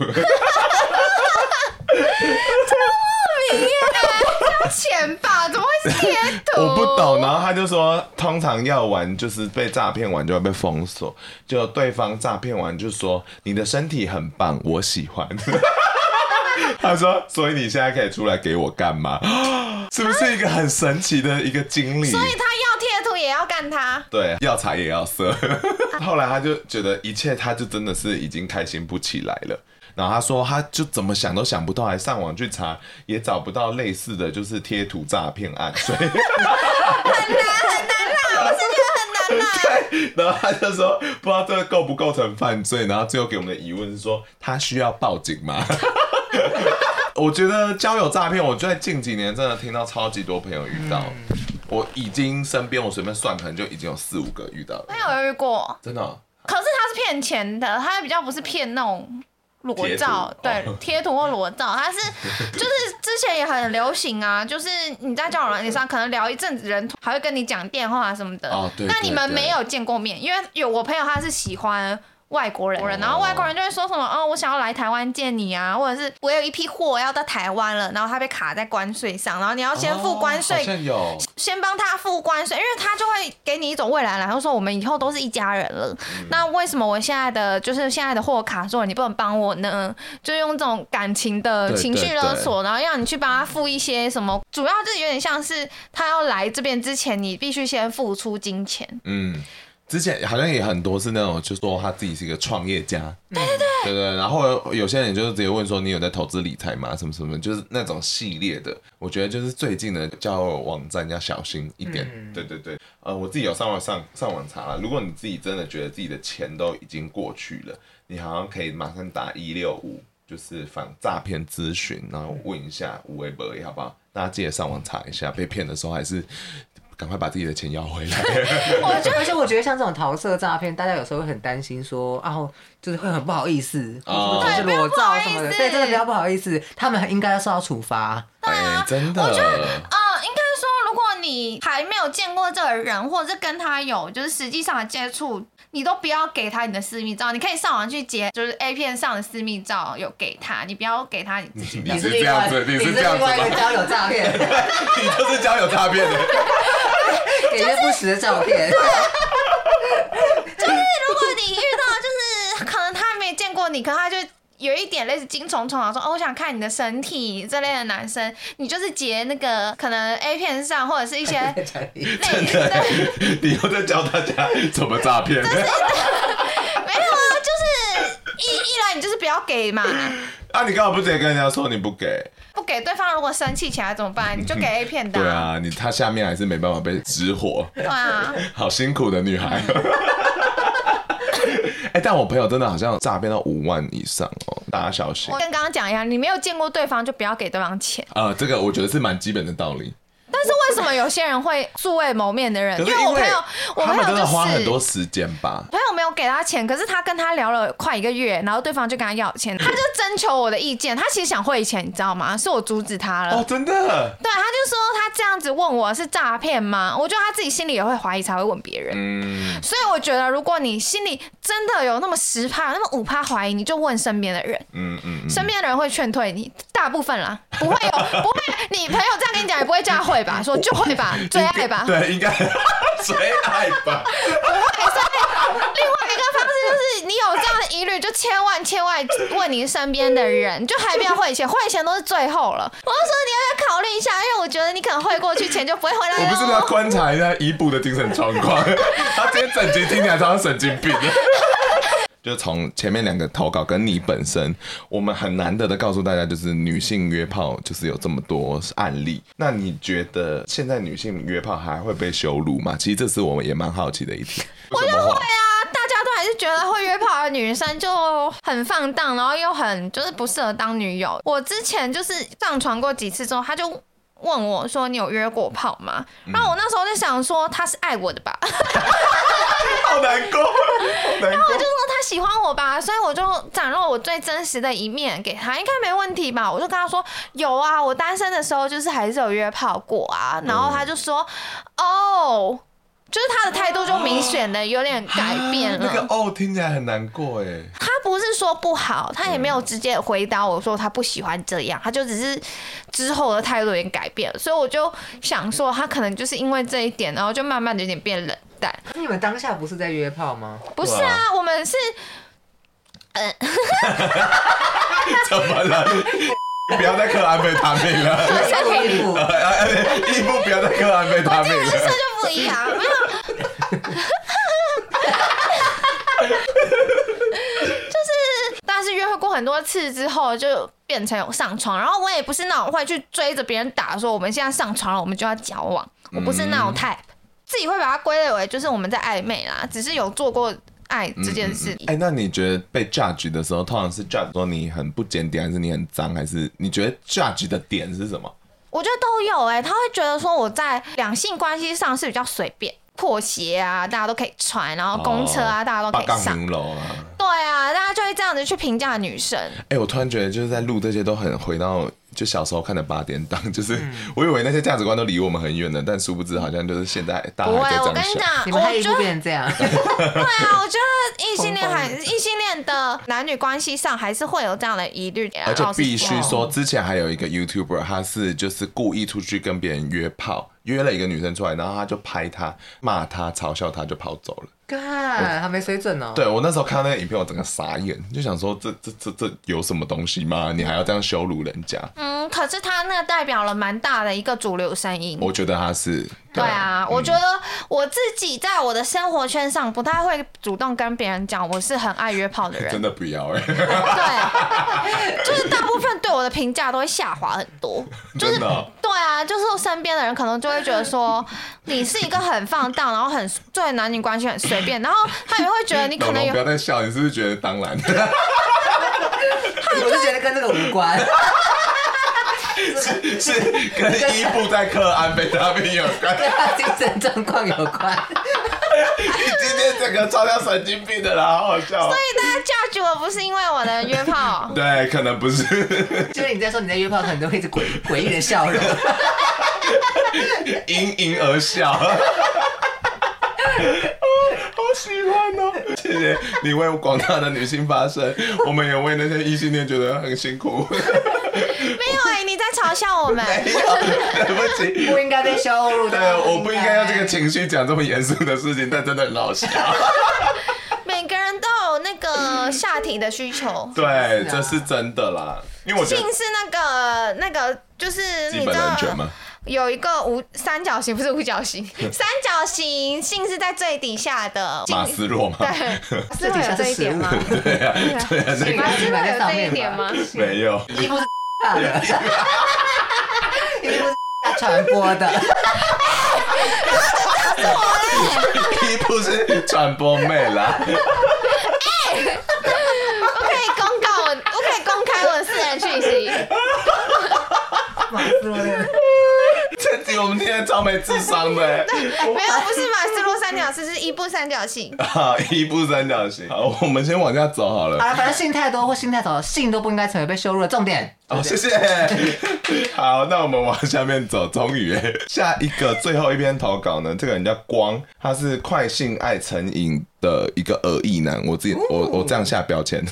钱吧？怎么会是贴图，*laughs* 我不懂。然后他就说，通常要玩就是被诈骗完就会被封锁，就对方诈骗完就说你的身体很棒，我喜欢。*laughs* 他说，所以你现在可以出来给我干嘛？*gasps* 是不是一个很神奇的一个经历？所以他要贴图也要干他，对，要财也要色。*laughs* 后来他就觉得一切，他就真的是已经开心不起来了。然后他说，他就怎么想都想不到，还上网去查，也找不到类似的就是贴图诈骗案，所以很难很难啦，我是觉得很难啦。*laughs* 对，然后他就说，不知道这个构不构成犯罪，然后最后给我们的疑问是说，他需要报警吗？*laughs* 我觉得交友诈骗，我在近几年真的听到超级多朋友遇到，嗯、我已经身边我随便算，可能就已经有四五个遇到了。没有遇过，真的、哦。可是他是骗钱的，他比较不是骗那种裸照，对，贴图或裸照，他是 *laughs* 就是之前也很流行啊，就是你在交友软件上可能聊一阵子，人还会跟你讲电话什么的。哦，对。那你们没有见过面，因为有我朋友他是喜欢。外国人，然后外国人就会说什么哦，我想要来台湾见你啊，或者是我有一批货要到台湾了，然后他被卡在关税上，然后你要先付关税，哦、先帮他付关税，因为他就会给你一种未来，然后说我们以后都是一家人了。嗯、那为什么我现在的就是现在的货卡住了你不能帮我呢？就用这种感情的情绪勒索，然后让你去帮他付一些什么，主要就是有点像是他要来这边之前，你必须先付出金钱。嗯。之前好像也很多是那种，就说他自己是一个创业家，对对对，对对。然后有些人就是直接问说，你有在投资理财吗？什么什么，就是那种系列的。我觉得就是最近的交友网站要小心一点。嗯、对对对，呃，我自己有上网上上网查了，如果你自己真的觉得自己的钱都已经过去了，你好像可以马上打一六五，就是反诈骗咨询，然后问一下无微博好不好？大家记得上网查一下，被骗的时候还是。赶快把自己的钱要回来。我觉得，而且我觉得像这种桃色诈骗，大家有时候会很担心说，啊，就是会很不好意思，哦、就是裸照什么的，对，真的比较不好意思，他们应该要受到处罚。哎啊，真的。我觉得，呃，应该说，如果你还没有见过这个人，或者是跟他有就是实际上的接触。你都不要给他你的私密照，你可以上网去截，就是 A 片上的私密照有给他，你不要给他你自己的。你是这样子，你是这样子交友诈骗，*laughs* 你就是交友诈骗的，给一些不实的照片。就是 *laughs* 如果你遇到，就是可能他没见过你，可能他就。有一点类似精虫虫啊，说哦，我想看你的身体这类的男生，你就是截那个可能 A 片上或者是一些 *laughs* 类似的，*laughs* 你又在教大家怎么诈骗？*laughs* 没有啊，就是一一来你就是不要给嘛。啊，你刚好不直接跟人家说你不给？不给对方如果生气起来怎么办？你就给 A 片的。对啊，你他下面还是没办法被直火。对啊，好辛苦的女孩。哎、欸，但我朋友真的好像诈骗到五万以上哦，大家小心。我跟刚刚讲一样，你没有见过对方，就不要给对方钱。啊、呃，这个我觉得是蛮基本的道理。但是为什么有些人会素未谋面的人？因为我朋友，我朋友就是花很多时间吧。朋友没有给他钱，可是他跟他聊了快一个月，然后对方就跟他要钱，他就征求我的意见。他其实想汇钱，你知道吗？是我阻止他了。哦，真的？对，他就说他这样子问我是诈骗吗？我觉得他自己心里也会怀疑，才会问别人。嗯。所以我觉得，如果你心里真的有那么十怕、那么五怕怀疑，你就问身边的人。嗯嗯。身边的人会劝退你，大部分啦，不会有，不会。你朋友这样跟你讲，也不会这样汇吧？说就会吧，最爱吧。对，应该 *laughs* 最爱吧。不会，所以另外一个方式就是，你有这样的疑虑，就千万千万问你身边的人，就还不要汇钱，汇钱都是最后了。*laughs* 我就说你要不要考虑一下，因为我觉得你可能汇过去，钱就不会回来了。我不是要观察一下伊布的精神状况，*laughs* 他今天整集听起来像神经病。就从前面两个投稿跟你本身，我们很难得的告诉大家，就是女性约炮就是有这么多案例。那你觉得现在女性约炮还会被羞辱吗？其实这是我们也蛮好奇的一题。*laughs* 我就会啊，大家都还是觉得会约炮的女生就很放荡，然后又很就是不适合当女友。我之前就是上床过几次之后，他就。问我说：“你有约过炮吗？”然后我那时候就想说：“他是爱我的吧？”好难过。然后我就说：“他喜欢我吧？”所以我就展露我最真实的一面给他，应该没问题吧？我就跟他说：“有啊，我单身的时候就是还是有约炮过啊。”然后他就说：“哦。”就是他的态度就明显的有点改变了。那个哦听起来很难过哎。他不不是说不好，他也没有直接回答我说他不喜欢这样，他就只是之后的态度有点改变了，所以我就想说他可能就是因为这一点，然后就慢慢的有点变冷淡。你们当下不是在约炮吗？不是啊，我们是，嗯，*laughs* *laughs* 怎么了？不要再嗑安非他命了。一步一步，一步不要再嗑安非他命了。这就不一样，没有。就是，但是约会过很多次之后，就变成有上床。然后我也不是那种会去追着别人打，说我们现在上床了，我们就要交往。我不是那种 type，自己会把它归类为就是我们在暧昧啦，只是有做过。爱这件事，哎、嗯嗯欸，那你觉得被 judge 的时候，通常是 judge 说你很不检点，还是你很脏，还是你觉得 judge 的点是什么？我觉得都有哎、欸，他会觉得说我在两性关系上是比较随便，破鞋啊，大家都可以穿，然后公车啊，哦、大家都可以上楼啊，对啊，大家就会这样子去评价女生。哎、欸，我突然觉得就是在录这些都很回到。就小时候看的八点档，*laughs* 就是我以为那些价值观都离我们很远的，但殊不知好像就是现在大家还在这样想。我跟你讲，你们还一直变成这样。*laughs* 对啊，我觉得异性恋还 *laughs* 异性恋的男女关系上还是会有这样的疑虑。而且必须说，之前还有一个 YouTuber，他是就是故意出去跟别人约炮，约了一个女生出来，然后他就拍她、骂她、嘲笑她，就跑走了。看，还没水准呢。对，我那时候看到那个影片，我整个傻眼，就想说这这这这有什么东西吗？你还要这样羞辱人家？嗯，可是他那个代表了蛮大的一个主流声音。我觉得他是。对啊，我觉得我自己在我的生活圈上不太会主动跟别人讲我是很爱约炮的人。*laughs* 真的不要哎。对，*laughs* 就是大部分对我的评价都会下滑很多。就是对啊，就是我身边的人可能就会觉得说你是一个很放荡，然后很对男女关系很随便，然后他也会觉得你可能有。不要再笑，你是不是觉得当然？我是觉得跟这个无关。*laughs* 是是跟伊布在嗑安非他命有关，*laughs* 跟他精神状况有关。你今天整个超像神经病的啦，好好笑。所以大家 judge 我不是因为我的约炮，对，可能不是。就是你在说你在约炮，可能都会一直诡诡异的笑容，*laughs* 盈盈而笑。*laughs* 好喜欢哦！谢谢你为广大的女性发声，我们也为那些异性恋觉得很辛苦。没有哎、欸，你在嘲笑我们。没有，对不起，不应该被羞辱的。对，我不应该用这个情绪讲这么严肃的事情，但真的很好笑。每个人都有那个下体的需求。对，这是真的啦。因为我性是那个那个，就是你知道吗？有一个五三角形，不是五角形，*laughs* 三角形性是在最底下的。马斯洛吗？对，马斯洛有这一点吗？对啊，对啊，那个马斯洛有这一点吗？没有。衣服是大的，衣服是传播的。衣服是传播妹啦。*laughs* 哎，我可以公告我，我可以公开我的私人讯息。*laughs* 马斯洛。这集我们今天超没智商的，*laughs* 没有，不是马斯洛三角形，是一步三角形。*laughs* 啊，一步三角形。好，我们先往下走好了。好了，反正性太多或性太少，性都不应该成为被羞辱的重点。哦，谢谢。*laughs* 好，那我们往下面走。终于，下一个最后一篇投稿呢，这个人叫光，他是快性爱成瘾的一个恶意男。我自己，我我这样下标签。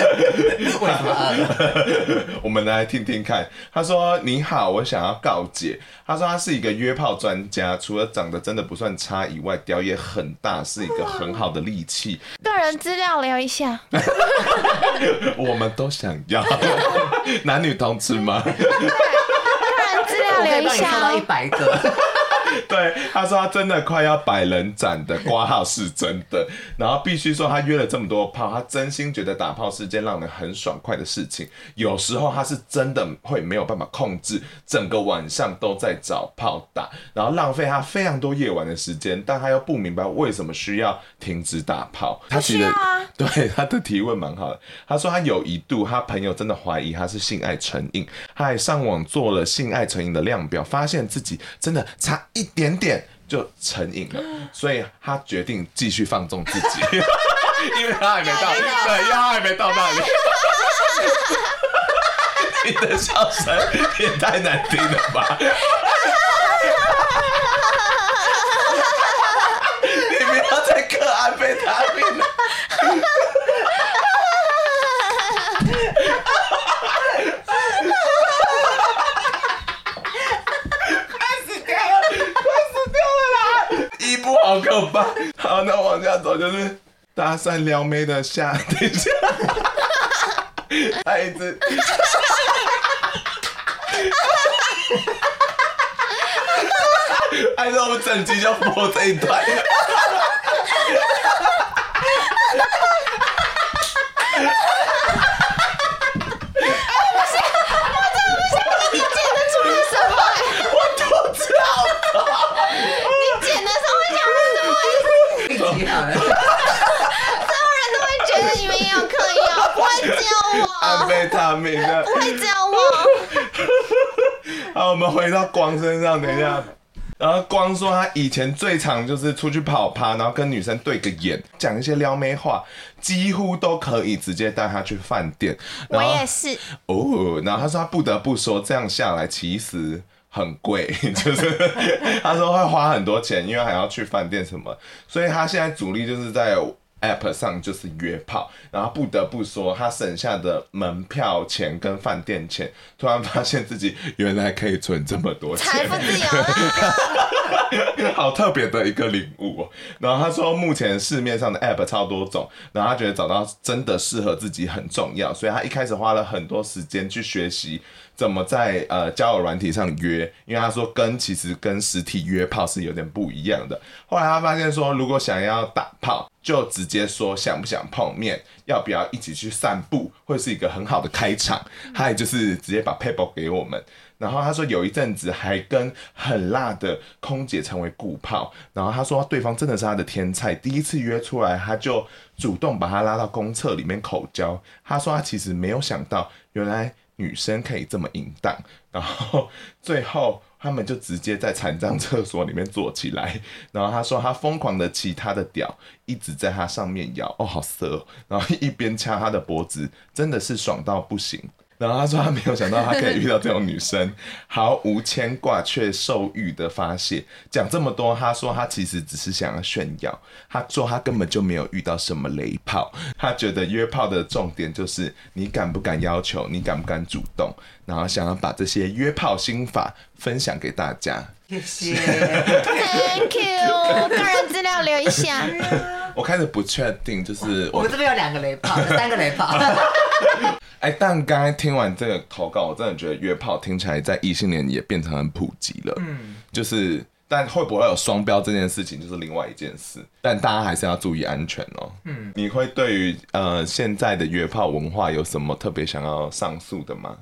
*laughs* 为什么？我们来听听看。他说：“你好，我想要告解。”他说他是一个约炮专家，除了长得真的不算差以外，屌也很大，是一个很好的利器。个人资料聊一下。我们都想要 *laughs* 男女同吃吗？个人资料聊一下。到一百个。*laughs* 对，他说他真的快要百人斩的挂号是真的，然后必须说他约了这么多炮，他真心觉得打炮是件让人很爽快的事情。有时候他是真的会没有办法控制，整个晚上都在找炮打，然后浪费他非常多夜晚的时间，但他又不明白为什么需要停止打炮。他其实对他的提问蛮好的，他说他有一度他朋友真的怀疑他是性爱成瘾，他还上网做了性爱成瘾的量表，发现自己真的差一。一点点就成瘾了，*gasps* 所以他决定继续放纵自己，*laughs* 因为他还没到，对，因为他还没到那里。*laughs* 你的笑声也太难听了吧！*laughs* 你不要再嗑安非他命了。不好可怕。好，那往下走就是搭讪撩妹的下，*laughs* 等一下，他一直 *laughs* *laughs* 还是我们整集就播这一段。安非他命的，不会这样我。好，我们回到光身上，等一下。然后光说他以前最常就是出去跑趴，然后跟女生对个眼，讲一些撩妹话，几乎都可以直接带她去饭店。我也是。哦，然后他说他不得不说，这样下来其实很贵，*laughs* 就是他说会花很多钱，因为还要去饭店什么，所以他现在主力就是在。App 上就是约炮，然后不得不说，他省下的门票钱跟饭店钱，突然发现自己原来可以存这么多钱，财富自由了，*laughs* 好特别的一个领悟。然后他说，目前市面上的 App 超多种，然后他觉得找到真的适合自己很重要，所以他一开始花了很多时间去学习。怎么在呃交友软体上约？因为他说跟其实跟实体约炮是有点不一样的。后来他发现说，如果想要打炮，就直接说想不想碰面，要不要一起去散步，会是一个很好的开场。他也就是直接把 paper 给我们。然后他说有一阵子还跟很辣的空姐成为故炮。然后他说对方真的是他的天菜，第一次约出来他就主动把他拉到公厕里面口交。他说他其实没有想到原来。女生可以这么淫荡，然后最后他们就直接在残障厕所里面坐起来，*laughs* 然后他说他疯狂的骑他的屌，一直在他上面摇，哦，好色哦，然后一边掐他的脖子，真的是爽到不行。然后他说他没有想到他可以遇到这种女生，*laughs* 毫无牵挂却受欲的发泄。讲这么多，他说他其实只是想要炫耀。他说他根本就没有遇到什么雷炮，他觉得约炮的重点就是你敢不敢要求，你敢不敢主动，然后想要把这些约炮心法分享给大家。谢谢，Thank you，个人资料留一下。*laughs* *laughs* 我开始不确定，就是我，我们这边有两个雷炮，三个雷炮。*laughs* 哎，但刚才听完这个投稿，我真的觉得约炮听起来在异性恋也变成很普及了。嗯，就是，但会不会有双标这件事情，就是另外一件事。但大家还是要注意安全哦。嗯，你会对于呃现在的约炮文化有什么特别想要上诉的吗？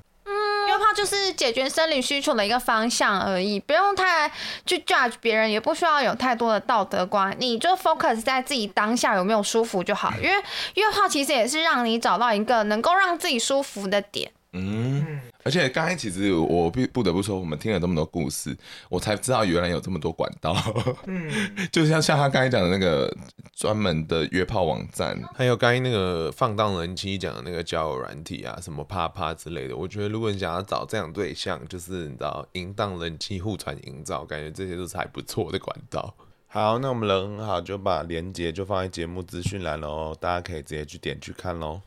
就是解决生理需求的一个方向而已，不用太去 judge 别人，也不需要有太多的道德观，你就 focus 在自己当下有没有舒服就好。因为约炮其实也是让你找到一个能够让自己舒服的点。嗯。而且刚才其实我不不得不说，我们听了这么多故事，我才知道原来有这么多管道。嗯，*laughs* 就像像他刚才讲的那个专门的约炮网站，还有刚才那个放荡人妻讲的那个交友软体啊，什么啪啪之类的。我觉得如果你想要找这样对象，就是你知道淫荡人妻互传营造，感觉这些都是还不错的管道。好，那我们人很好，就把链接就放在节目资讯栏喽，大家可以直接去点去看喽。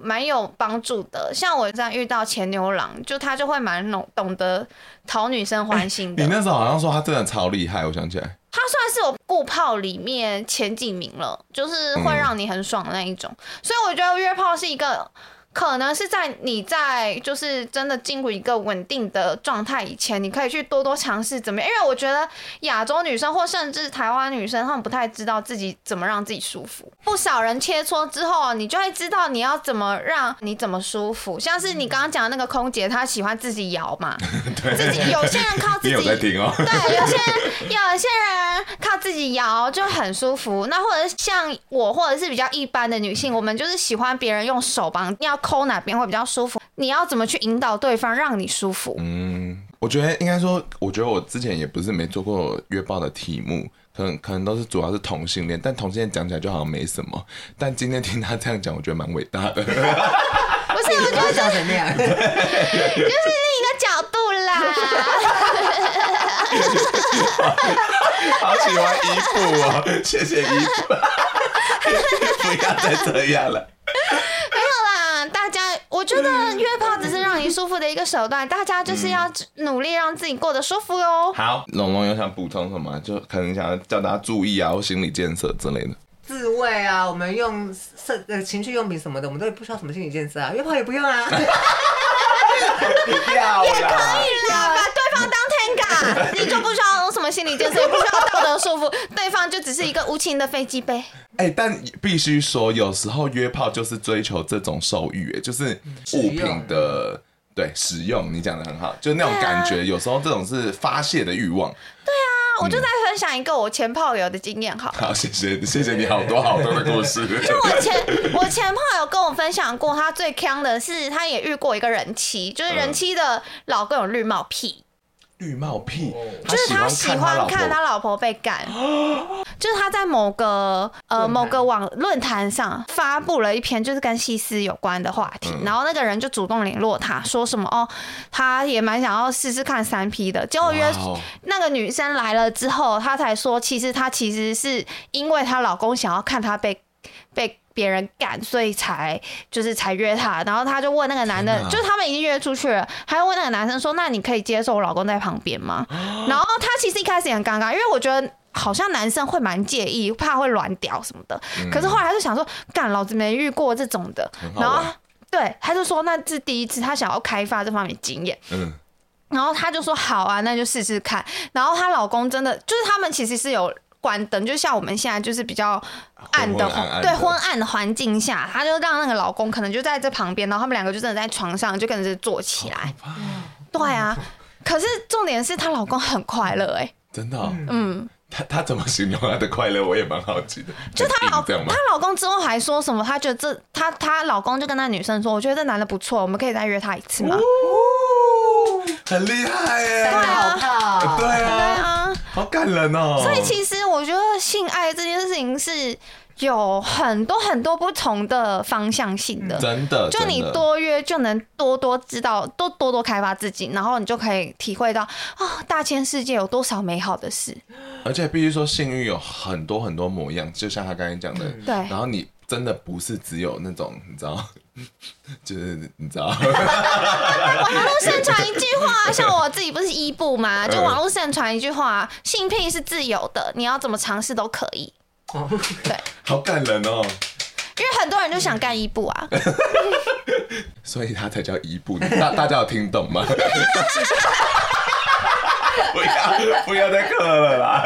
蛮有帮助的，像我这样遇到前牛郎，就他就会蛮懂懂得讨女生欢心的。欸，你那时候好像说他真的超厉害，我想起来，他算是我顾炮里面前几名了，就是会让你很爽的那一种。嗯，所以我觉得约炮是一个。可能是在你在就是真的进入一个稳定的状态以前，你可以去多多尝试怎么样？因为我觉得亚洲女生或甚至台湾女生，她们不太知道自己怎么让自己舒服。不少人切磋之后，你就会知道你要怎么让你怎么舒服。像是你刚刚讲的那个空姐，她喜欢自己摇嘛，*laughs* 对自己有些人靠自己，*laughs* 有在听哦。对，有些人 *laughs* 有些人靠自己摇就很舒服。那或者是像我，或者是比较一般的女性，我们就是喜欢别人用手帮要。抠哪边会比较舒服？你要怎么去引导对方让你舒服？嗯，我觉得应该说，我觉得我之前也不是没做过约炮的题目，可能可能都是主要是同性恋，但同性恋讲起来就好像没什么。但今天听他这样讲，我觉得蛮伟大的。不是，我觉得讲成那样，就是另一个角度啦。*laughs* 好喜欢衣服哦，谢谢衣服，*laughs* 不要再这样了。我觉觉得约炮只是让你舒服的一个手段，大家就是要努力让自己过得舒服哟。好，龙龙有想补充什么？就可能想要叫大家注意啊，或心理建设之类的。自慰啊，我们用色呃情趣用品什么的，我们都不需要什么心理建设啊，约炮也不用啊。*laughs* 不要也可以啦，把对方当天嘎，你就不需要心理建设，也不需要道德束缚，*laughs* 对方就只是一个无情的飞机杯。哎、欸，但必须说，有时候约炮就是追求这种受欲，哎，就是物品的对使用。你讲的很好，就那种感觉，有时候这种是发泄的欲望。对啊，我就在分享一个我前炮友的经验，好。好，谢谢，谢谢你好多好多的故事。*laughs* 因为我前我前炮友跟我分享过，他最坑的是，他也遇过一个人妻，就是人妻的老公有绿帽癖。绿帽癖，就是他喜欢看他老婆。被干，*gasps* 就是他在某个呃某个网论坛上发布了一篇就是跟西施有关的话题，然后那个人就主动联络他说什么哦，他也蛮想要试试看三 P 的，结果约那个女生来了之后，他才说其实他其实是因为她老公想要看她被被。别人干，所以才就是才约他，然后他就问那个男的，就是他们已经约出去了，还要问那个男生说：“那你可以接受我老公在旁边吗？” *gasps* 然后他其实一开始也很尴尬，因为我觉得好像男生会蛮介意，怕会软屌什么的。可是后来他就想说：“干，老子没遇过这种的。”然后对，他就说：“那是第一次，他想要开发这方面经验。”嗯，然后他就说：“好啊，那就试试看。”然后她老公真的就是他们其实是有。关灯，就像我们现在就是比较暗的，昏昏暗暗的对昏暗的环境下，他就让那个老公可能就在这旁边，然后他们两个就真的在床上就跟着坐起来。对啊，可是重点是她老公很快乐哎、欸，真的、哦，嗯，她她怎么形容她的快乐？我也蛮好奇的。就她老她老公之后还说什么？她觉得这她她老公就跟那女生说，我觉得这男的不错，我们可以再约他一次吗？很厉害耶，对啊，对啊，对啊，好感人哦。所以其实我觉得性爱这件事情是有很多很多不同的方向性的，真的。就你多约就能多多知道，多多多开发自己，然后你就可以体会到哦，大千世界有多少美好的事。而且必须说，性欲有很多很多模样，就像他刚才讲的，对。然后你真的不是只有那种，你知道。*laughs* 就是你知道，网络盛传一句话，像我自己不是一部吗？就网络盛传一句话，性癖是自由的，你要怎么尝试都可以。对，好感人哦。因为很多人就想干一部啊，*laughs* 所以他才叫一部。大大家有听懂吗？*laughs* 不要不要再磕了啦！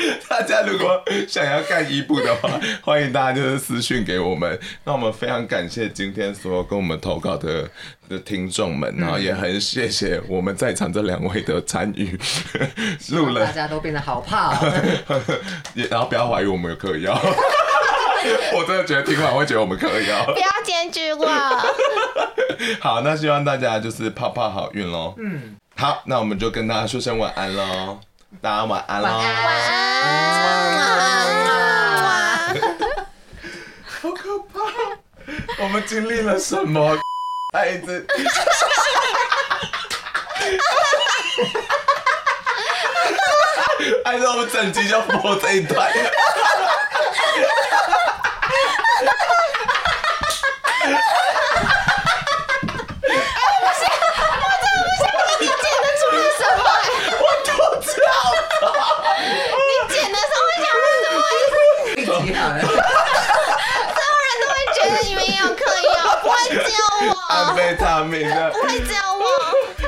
*laughs* 大家如果想要干伊布的话，欢迎大家就是私讯给我们。那我们非常感谢今天所有跟我们投稿的的听众们，然后也很谢谢我们在场这两位的参与。*laughs* 录了，大家都变得好怕，*laughs* 也然后不要怀疑我们有嗑药。我真的觉得听完会觉得我们嗑药。不要检举我。好，那希望大家就是泡泡好运喽。嗯，好，那我们就跟大家说声晚安喽。大家晚安喽！晚安，晚安，晚安，好可怕！我们经历了什么？孩子，还是 *laughs* 我们整集就播这一段？*laughs* *laughs* 所有人都会觉得你们也有嗑药，不会教我。安非他命的，*laughs* 不会教我。